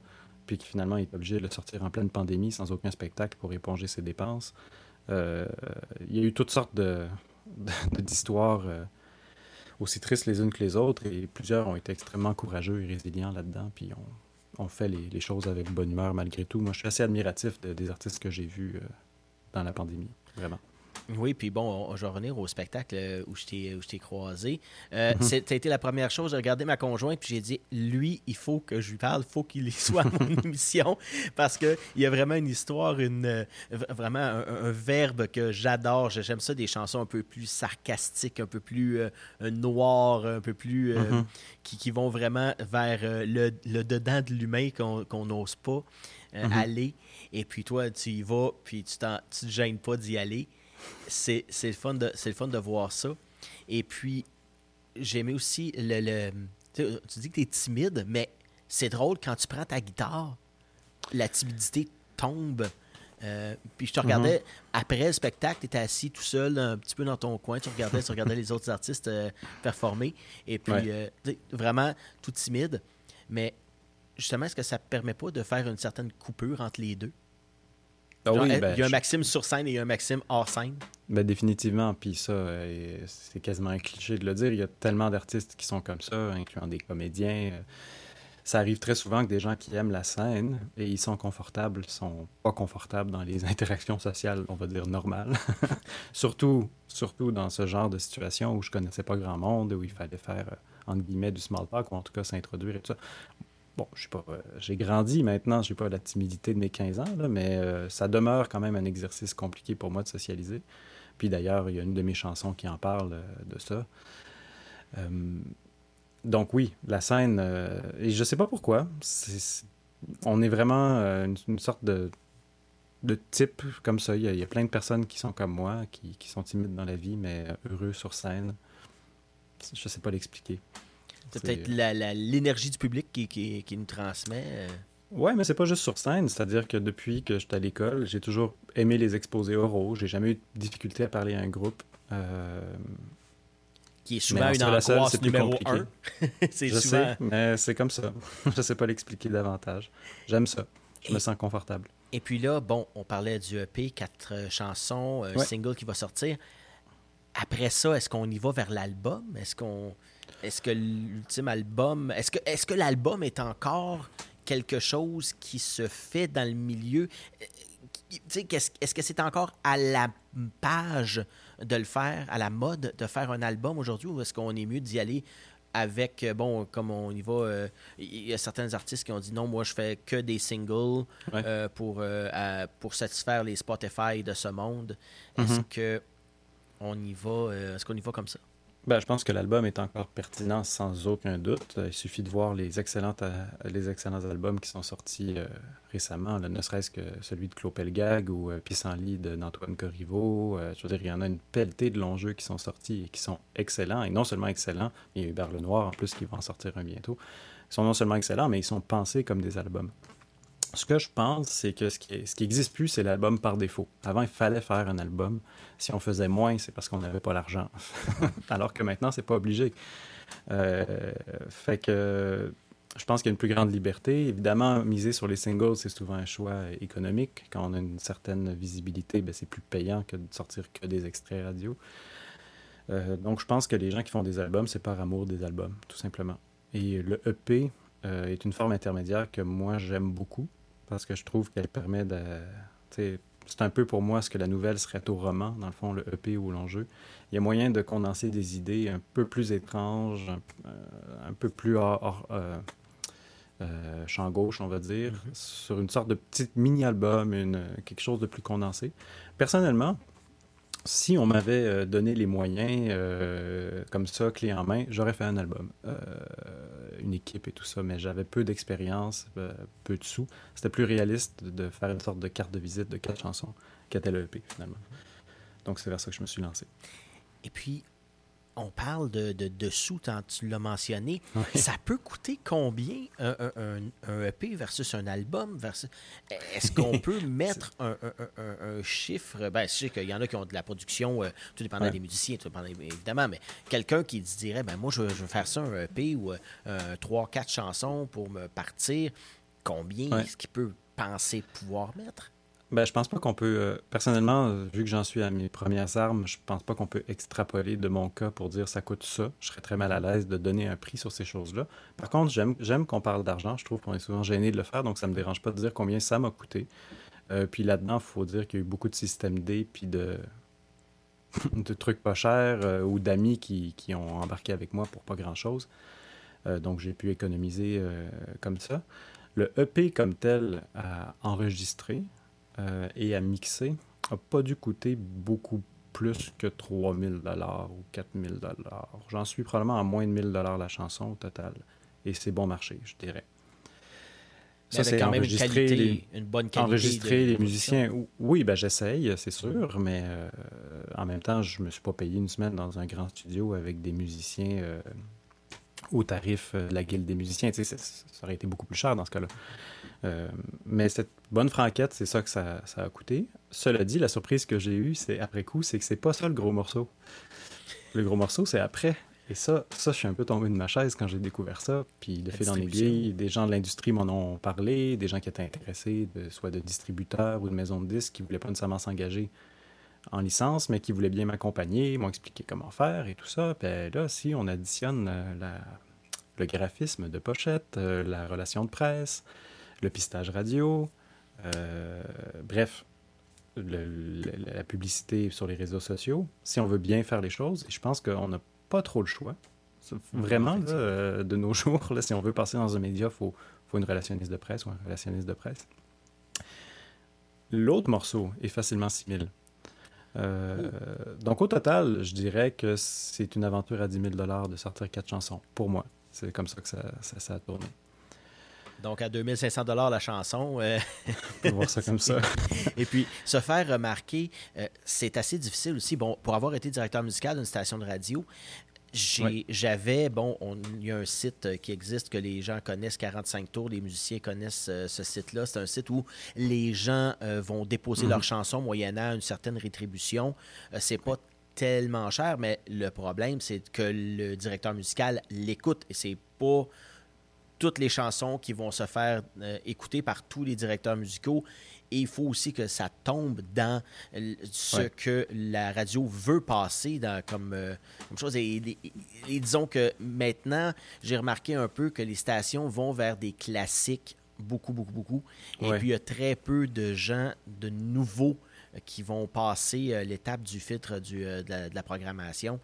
puis qui finalement est obligé de le sortir en pleine pandémie sans aucun spectacle pour éponger ses dépenses. Euh, il y a eu toutes sortes d'histoires euh, aussi tristes les unes que les autres, et plusieurs ont été extrêmement courageux et résilients là-dedans, puis ont on fait les, choses avec bonne humeur malgré tout. Moi, je suis assez admiratif des artistes que j'ai vus euh, dans la pandémie, vraiment. Oui, puis bon, je vais revenir au spectacle euh, où je t'ai croisé. Euh, mhm. C'était été la première chose. J'ai regardé ma conjointe, puis j'ai dit, lui, il faut que je lui parle, il faut qu'il soit à mon émission, parce qu'il y a vraiment une histoire, une, euh, vraiment un, verbe que j'adore. J'aime ça, des chansons un peu plus sarcastiques, un peu plus noires, un peu plus... Mhm. qui, vont vraiment vers le, dedans de l'humain qu'on n'ose pas mhm. aller. Et puis toi, tu y vas, puis tu ne te gênes pas d'y aller c'est le, fun de, le fun de voir ça. Et puis, j'aimais aussi le. tu dis que tu es timide, mais c'est drôle quand tu prends ta guitare, la timidité tombe. Euh, puis je te regardais mm-hmm. après le spectacle, tu étais assis tout seul, un petit peu dans ton coin, tu regardais, tu regardais les autres artistes euh, performer. Et puis, euh, vraiment tout timide. Mais justement, est-ce que ça ne permet pas de faire une certaine coupure entre les deux? Ah ben, il y a un Maxime sur scène et un Maxime hors scène. Ben, définitivement. Puis ça, euh, c'est quasiment un cliché de le dire. Il y a tellement d'artistes qui sont comme ça, incluant des comédiens. Euh, ça arrive très souvent que des gens qui aiment la scène et ils sont confortables, sont pas confortables dans les interactions sociales, on va dire normales. surtout, surtout dans ce genre de situation où je connaissais pas grand monde, où il fallait faire, euh, entre guillemets, du small talk ou en tout cas s'introduire et tout ça bon, je pas, euh, j'ai grandi maintenant, j'ai pas la timidité de mes 15 ans, mais euh, ça demeure quand même un exercice compliqué pour moi de socialiser. Puis d'ailleurs, il y a une de mes chansons qui en parle euh, de ça. donc oui, la scène, et je sais pas pourquoi, on est vraiment une, sorte de, de type comme ça. Il y, a, plein de personnes qui sont comme moi, qui, qui sont timides dans la vie, mais heureux sur scène. Je sais pas l'expliquer. C'est peut-être l'énergie du public qui, qui, nous transmet. Euh. Ouais, mais c'est pas juste sur scène. C'est-à-dire que depuis que j'étais à l'école, j'ai toujours aimé les exposés oraux. J'ai jamais eu de difficulté à parler à un groupe. Euh, qui est souvent une angoisse numéro un. c'est Je sais, mais c'est comme ça. Je sais pas l'expliquer davantage. J'aime ça. Je me sens confortable. Et puis là, bon, on parlait du EP, quatre euh, chansons, un single qui va sortir. Après ça, est-ce qu'on y va vers l'album? Est-ce qu'on est-ce que l'ultime album, est-ce que, est-ce que l'album est encore quelque chose qui se fait dans le milieu? Euh, est-ce que c'est encore à la page de le faire, à la mode de faire un album aujourd'hui, ou est-ce qu'on est mieux d'y aller avec, euh, bon, comme on y va, euh, il y a certains artistes qui ont dit non, moi je fais que des singles pour, pour satisfaire les Spotify de ce monde. Est-ce mm-hmm. que on y va, est-ce qu'on y va comme ça? Ben, je pense que l'album est encore pertinent sans aucun doute. Il suffit de voir les, excellentes, euh, excellents albums qui sont sortis euh, récemment, ne serait-ce que celui de Claude Pelgag ou euh, Pissenlit d'Antoine Corriveau. je veux dire, il y en a une pelletée de longs jeux qui sont sortis et qui sont excellents. Et non seulement excellents, il y a eu Berle Noir en plus qui va en sortir un bientôt. Ils sont non seulement excellents, mais ils sont pensés comme des albums. Ce que je pense, c'est que ce qui, ce qui existe plus, c'est l'album par défaut. Avant, il fallait faire un album. Si on faisait moins, c'est parce qu'on n'avait pas l'argent. Alors que maintenant, c'est pas obligé. Euh, fait que je pense qu'il y a une plus grande liberté. Évidemment, miser sur les singles, c'est souvent un choix économique. Quand on a une certaine visibilité, ben, c'est plus payant que de sortir que des extraits radio. Euh, donc, je pense que les gens qui font des albums, c'est par amour des albums, tout simplement. Et le EP euh, est une forme intermédiaire que moi, j'aime beaucoup parce que je trouve qu'elle permet de. C'est un peu pour moi ce que la nouvelle serait au roman, dans le fond, le EP ou l'enjeu. Il y a moyen de condenser des idées un peu plus étranges, un, euh, peu plus hors, euh, euh, champ gauche, on va dire, mm-hmm. sur une sorte de petit mini-album, quelque chose de plus condensé. Personnellement, si on m'avait euh, donné les moyens euh, comme ça, clé en main, j'aurais fait un album, euh, une équipe et tout ça, mais j'avais peu d'expérience, peu de sous. C'était plus réaliste de faire une sorte de carte de visite de quatre chansons qu'était le EP finalement. Donc c'est vers ça que je me suis lancé. Et puis, on parle de, de, sous, tant tu l'as mentionné. Ça peut coûter combien un, un, EP versus un album? Versus... Est-ce qu'on peut mettre un, chiffre? Ben, je sais qu'il y en a qui ont de la production, euh, tout dépendant des musiciens, tout dépendant, évidemment, mais quelqu'un qui dirait, ben moi, je, veux faire ça, un EP ou euh, trois, quatre chansons pour me partir, combien est-ce qu'il peut penser pouvoir mettre? Ben, je pense pas qu'on peut. Euh, personnellement, euh, vu que j'en suis à mes premières armes, je pense pas qu'on peut extrapoler de mon cas pour dire ça coûte ça. Je serais très mal à l'aise de donner un prix sur ces choses-là. Par contre, j'aime qu'on parle d'argent. Je trouve qu'on est souvent gêné de le faire, donc ça me dérange pas de dire combien ça m'a coûté. Euh, puis là-dedans, il faut dire qu'il y a eu beaucoup de systèmes D, puis de, de trucs pas chers ou d'amis qui, qui, ont embarqué avec moi pour pas grand-chose. donc j'ai pu économiser comme ça. Le EP comme tel à enregistrer, euh, et à mixer n'a pas dû coûter beaucoup plus que 3000 dollars ou 4000 dollars. J'en suis probablement à moins de 1000 dollars la chanson au total. Et c'est bon marché, je dirais. Ça, c'est quand même une, qualité, une bonne qualité. Enregistrer les musiciens. Oui, ben, j'essaye, c'est sûr, mais euh, en même temps, je ne me suis pas payé une semaine dans un grand studio avec des musiciens euh, au tarif de la Guilde des musiciens. ça, aurait été beaucoup plus cher dans ce cas-là. Euh, mais cette bonne franquette, c'est ça que ça, a coûté. Cela dit, la surprise que j'ai eue, c'est après coup, c'est que c'est pas ça le gros morceau. Le gros morceau, c'est après. Et ça, ça, je suis un peu tombé de ma chaise quand j'ai découvert ça. Puis de fait dans l'aiguille, des gens de l'industrie m'en ont parlé, des gens qui étaient intéressés, de, soit de distributeurs ou de maisons de disques qui voulaient pas nécessairement s'engager en licence, mais qui voulaient bien m'accompagner, m'ont expliqué comment faire et tout ça. Puis là, si on additionne euh, le graphisme de pochette, euh, la relation de presse, le pistage radio, euh, bref, la publicité sur les réseaux sociaux, si on veut bien faire les choses, et je pense qu'on n'a pas trop le choix. Vraiment, euh, de nos jours, là, si on veut passer dans un média, il faut, faut une relationniste de presse ou un relationniste de presse. L'autre morceau est facilement 6000. Euh, donc au total, je dirais que c'est une aventure à 10 000 de sortir quatre chansons, pour moi. C'est comme ça que ça, ça a tourné. Donc, à 2500 dollars la chanson. Euh, On peut voir ça comme ça. Et puis, se faire remarquer, euh, c'est assez difficile aussi. Bon, pour avoir été directeur musical d'une station de radio, j'avais, bon, il y a un site euh, qui existe que les gens connaissent, 45 tours, les musiciens connaissent euh, ce site-là. C'est un site où les gens euh, vont déposer leurs mhm. chansons moyennant une certaine rétribution. c'est pas tellement cher, mais le problème, c'est que le directeur musical l'écoute et c'est pas toutes les chansons qui vont se faire écouter par tous les directeurs musicaux. Et il faut aussi que ça tombe dans ce que la radio veut passer dans, comme, euh, chose. Et, disons que maintenant, j'ai remarqué un peu que les stations vont vers des classiques beaucoup, beaucoup, beaucoup. Et puis, il y a très peu de gens, de nouveaux, euh, qui vont passer euh, l'étape du filtre du, de, la, programmation.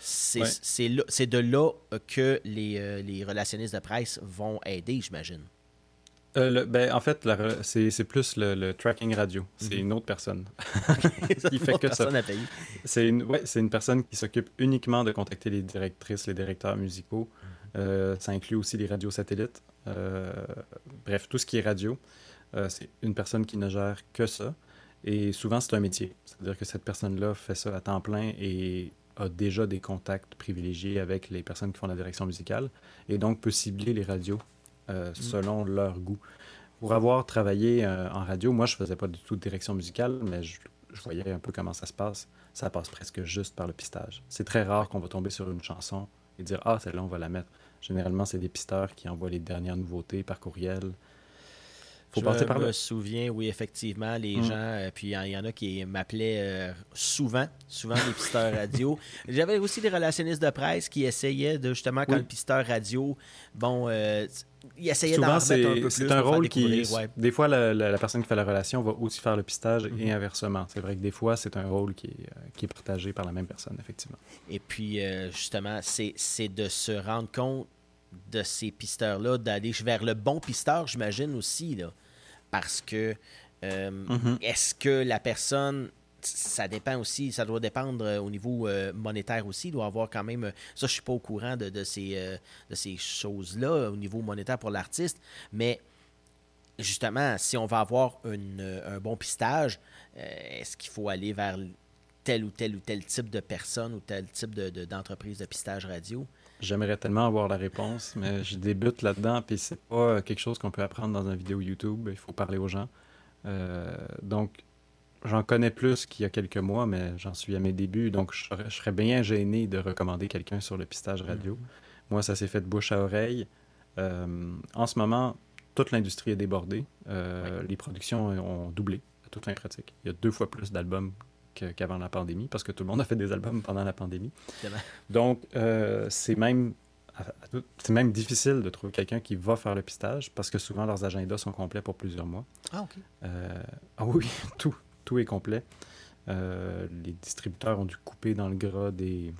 C'est de là que les, les relationnistes de presse vont aider, j'imagine. Euh, ben, en fait, c'est plus le, tracking radio. C'est mhm. une autre personne. qui fait que ça. C'est une, ouais, une personne qui s'occupe uniquement de contacter les directrices, les directeurs musicaux. Mhm. Euh, ça inclut aussi les radios satellites. Euh, bref, tout ce qui est radio. c'est une personne qui ne gère que ça. Et souvent, c'est un métier. C'est-à-dire que cette personne-là fait ça à temps plein et a déjà des contacts privilégiés avec les personnes qui font la direction musicale et donc peut cibler les radios euh, mm. selon leur goût. Pour avoir travaillé euh, en radio, moi, je faisais pas du tout de direction musicale, mais je, voyais un peu comment ça se passe. Ça passe presque juste par le pistage. C'est très rare qu'on va tomber sur une chanson et dire Ah, celle-là, on va la mettre. Généralement, c'est des pisteurs qui envoient les dernières nouveautés par courriel. Faut je par me souviens, oui, effectivement, les mm. gens, euh, puis il y, en a qui m'appelaient souvent, souvent les pisteurs radio. J'avais aussi des relationnistes de presse qui essayaient de, justement, quand le pisteur radio, bon, il essayait d'en remettre un peu plus. C'est un rôle qui. Des fois, la, personne qui fait la relation va aussi faire le pistage et mhm. inversement. C'est vrai que des fois, c'est un rôle qui est, euh, qui est, partagé par la même personne, effectivement. Et puis, euh, justement, c'est de se rendre compte de ces pisteurs-là, d'aller vers le bon pisteur, j'imagine aussi, là. Parce que euh, mhm. est-ce que la personne ça dépend aussi, ça doit dépendre euh, au niveau euh, monétaire aussi. Il doit avoir quand même. Ça, je suis pas au courant de, ces, de ces choses-là au niveau monétaire pour l'artiste. Mais justement, si on va avoir un bon pistage, est-ce qu'il faut aller vers tel ou tel ou tel type de personne ou tel type d'entreprise de, de pistage radio? J'aimerais tellement avoir la réponse, mais je débute là-dedans, puis c'est pas quelque chose qu'on peut apprendre dans une vidéo YouTube. Il faut parler aux gens. donc, j'en connais plus qu'il y a quelques mois, mais j'en suis à mes débuts, donc je serais, bien gêné de recommander quelqu'un sur le pistage radio. Mhm. Moi, ça s'est fait de bouche à oreille. Euh, en ce moment, toute l'industrie est débordée. Euh, les productions ont doublé, à toute fin pratique. Il y a deux fois plus d'albums qu'avant la pandémie, parce que tout le monde a fait des albums pendant la pandémie. Donc, euh, c'est même c'est même difficile de trouver quelqu'un qui va faire le pistage parce que souvent leurs agendas sont complets pour plusieurs mois. Ah, OK. ah oui, tout tout est complet. Euh, les distributeurs ont dû couper dans le gras des,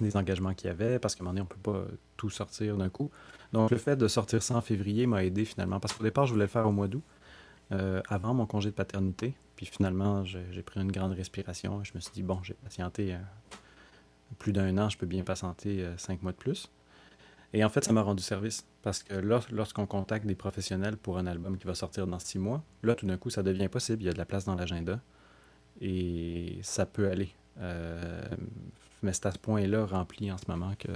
des engagements qu'il y avait parce qu'à un moment donné, on ne peut pas tout sortir d'un coup. Donc, le fait de sortir ça en février m'a aidé finalement parce qu'au départ, je voulais le faire au mois d'août, euh, avant mon congé de paternité. Puis finalement, j'ai pris une grande respiration je me suis dit, bon, j'ai patienté euh, plus d'un an, je peux bien patienter cinq mois de plus. Et en fait, ça m'a rendu service parce que lorsqu'on contacte des professionnels pour un album qui va sortir dans six mois, là, tout d'un coup, ça devient possible. Il y a de la place dans l'agenda et ça peut aller. Euh, mais c'est à ce point-là rempli en ce moment que.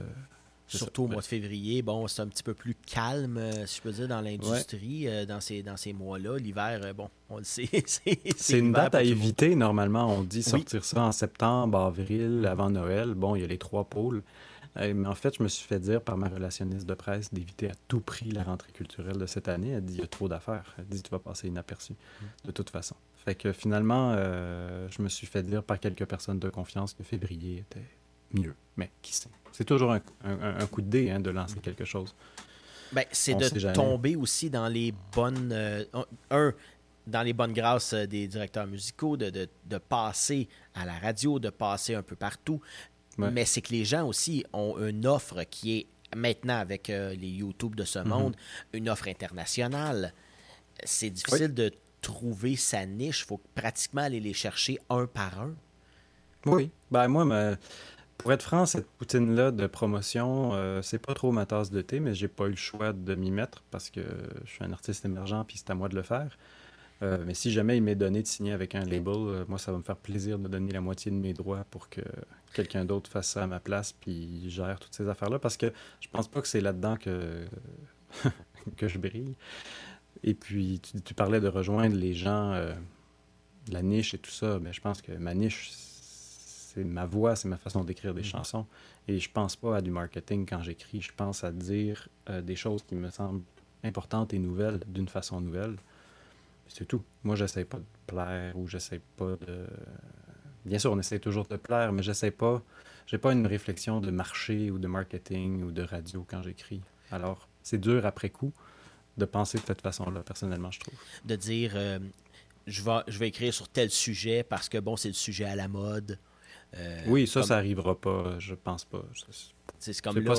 Surtout au mois de février, bon, c'est un petit peu plus calme, euh, si je peux dire, dans l'industrie, euh, dans ces, dans ces mois-là. L'hiver, bon, on le sait. c'est une date à éviter, normalement. On dit sortir ça en septembre, avril, avant Noël. Bon, il y a les trois pôles mais en fait, je me suis fait dire par ma relationniste de presse d'éviter à tout prix la rentrée culturelle de cette année. Elle dit il y a trop d'affaires. Elle dit tu vas passer inaperçu de toute façon. Fait que finalement, euh, je me suis fait dire par quelques personnes de confiance que février était mieux. Mais qui sait? C'est toujours un, coup de dé hein, de lancer quelque chose. Ben, c'est de tomber aussi dans les bonnes. Euh, un, dans les bonnes grâces euh, des directeurs musicaux, de, de, de, passer à la radio, de passer un peu partout, mais c'est que les gens aussi ont une offre qui est maintenant avec euh, les YouTube de ce mhm. monde, une offre internationale. C'est difficile de trouver sa niche. Il faut pratiquement aller les chercher un par un. Oui. Ben moi, pour être franc, cette poutine-là de promotion, euh, c'est pas trop ma tasse de thé, mais j'ai pas eu le choix de m'y mettre parce que je suis un artiste émergent puis c'est à moi de le faire. Euh, mais si jamais il m'est donné de signer avec un label, euh, moi, ça va me faire plaisir de donner la moitié de mes droits pour que quelqu'un d'autre fasse ça à ma place puis gère toutes ces affaires-là parce que je pense pas que c'est là-dedans que, que je brille. Et puis, tu, parlais de rejoindre les gens, euh, la niche et tout ça. Mais je pense que ma niche, c'est ma voix, c'est ma façon d'écrire des mm-hmm. chansons. Et je pense pas à du marketing quand j'écris. Je pense à dire des choses qui me semblent importantes et nouvelles d'une façon nouvelle. C'est tout. Moi, j'essaie pas de plaire ou j'essaie pas de. Bien sûr, on essaie toujours de plaire, mais j'essaie pas. J'ai pas une réflexion de marché ou de marketing ou de radio quand j'écris. Alors, c'est dur après coup de penser de cette façon-là, personnellement, je trouve. De dire, euh, je, vais, je vais écrire sur tel sujet parce que, bon, c'est le sujet à la mode. Euh, oui, ça, ça arrivera pas, je pense pas. C'est comme là,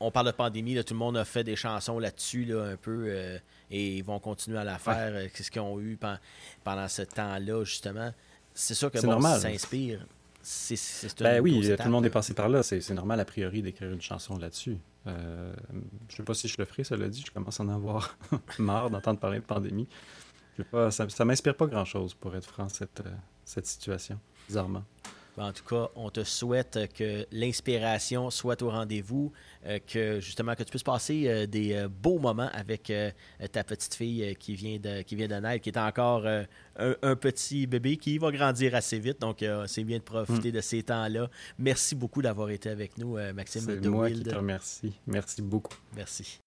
on, parle de pandémie, là, tout le monde a fait des chansons là-dessus là, un peu euh, et ils vont continuer à la faire. Euh, Qu'est-ce qu'ils ont eu pendant, ce temps-là, justement. C'est sûr que bon, ça s'inspire. Ben oui, tout le monde est passé par là. C'est normal, a priori, d'écrire une chanson là-dessus. Euh, je sais pas si je le ferai, cela dit. Je commence à en avoir marre d'entendre parler de pandémie. Pas, ça ne m'inspire pas grand-chose, pour être franc, cette, cette situation, bizarrement. Ben, en tout cas, on te souhaite que l'inspiration soit au rendez-vous, euh, que justement que tu puisses passer euh, des euh, beaux moments avec ta petite fille qui vient de qui vient de naître, qui est encore un, petit bébé qui va grandir assez vite. Donc, c'est bien de profiter mm. de ces temps-là. Merci beaucoup d'avoir été avec nous, Maxime. C'est moi qui te remercie. Merci beaucoup. Merci.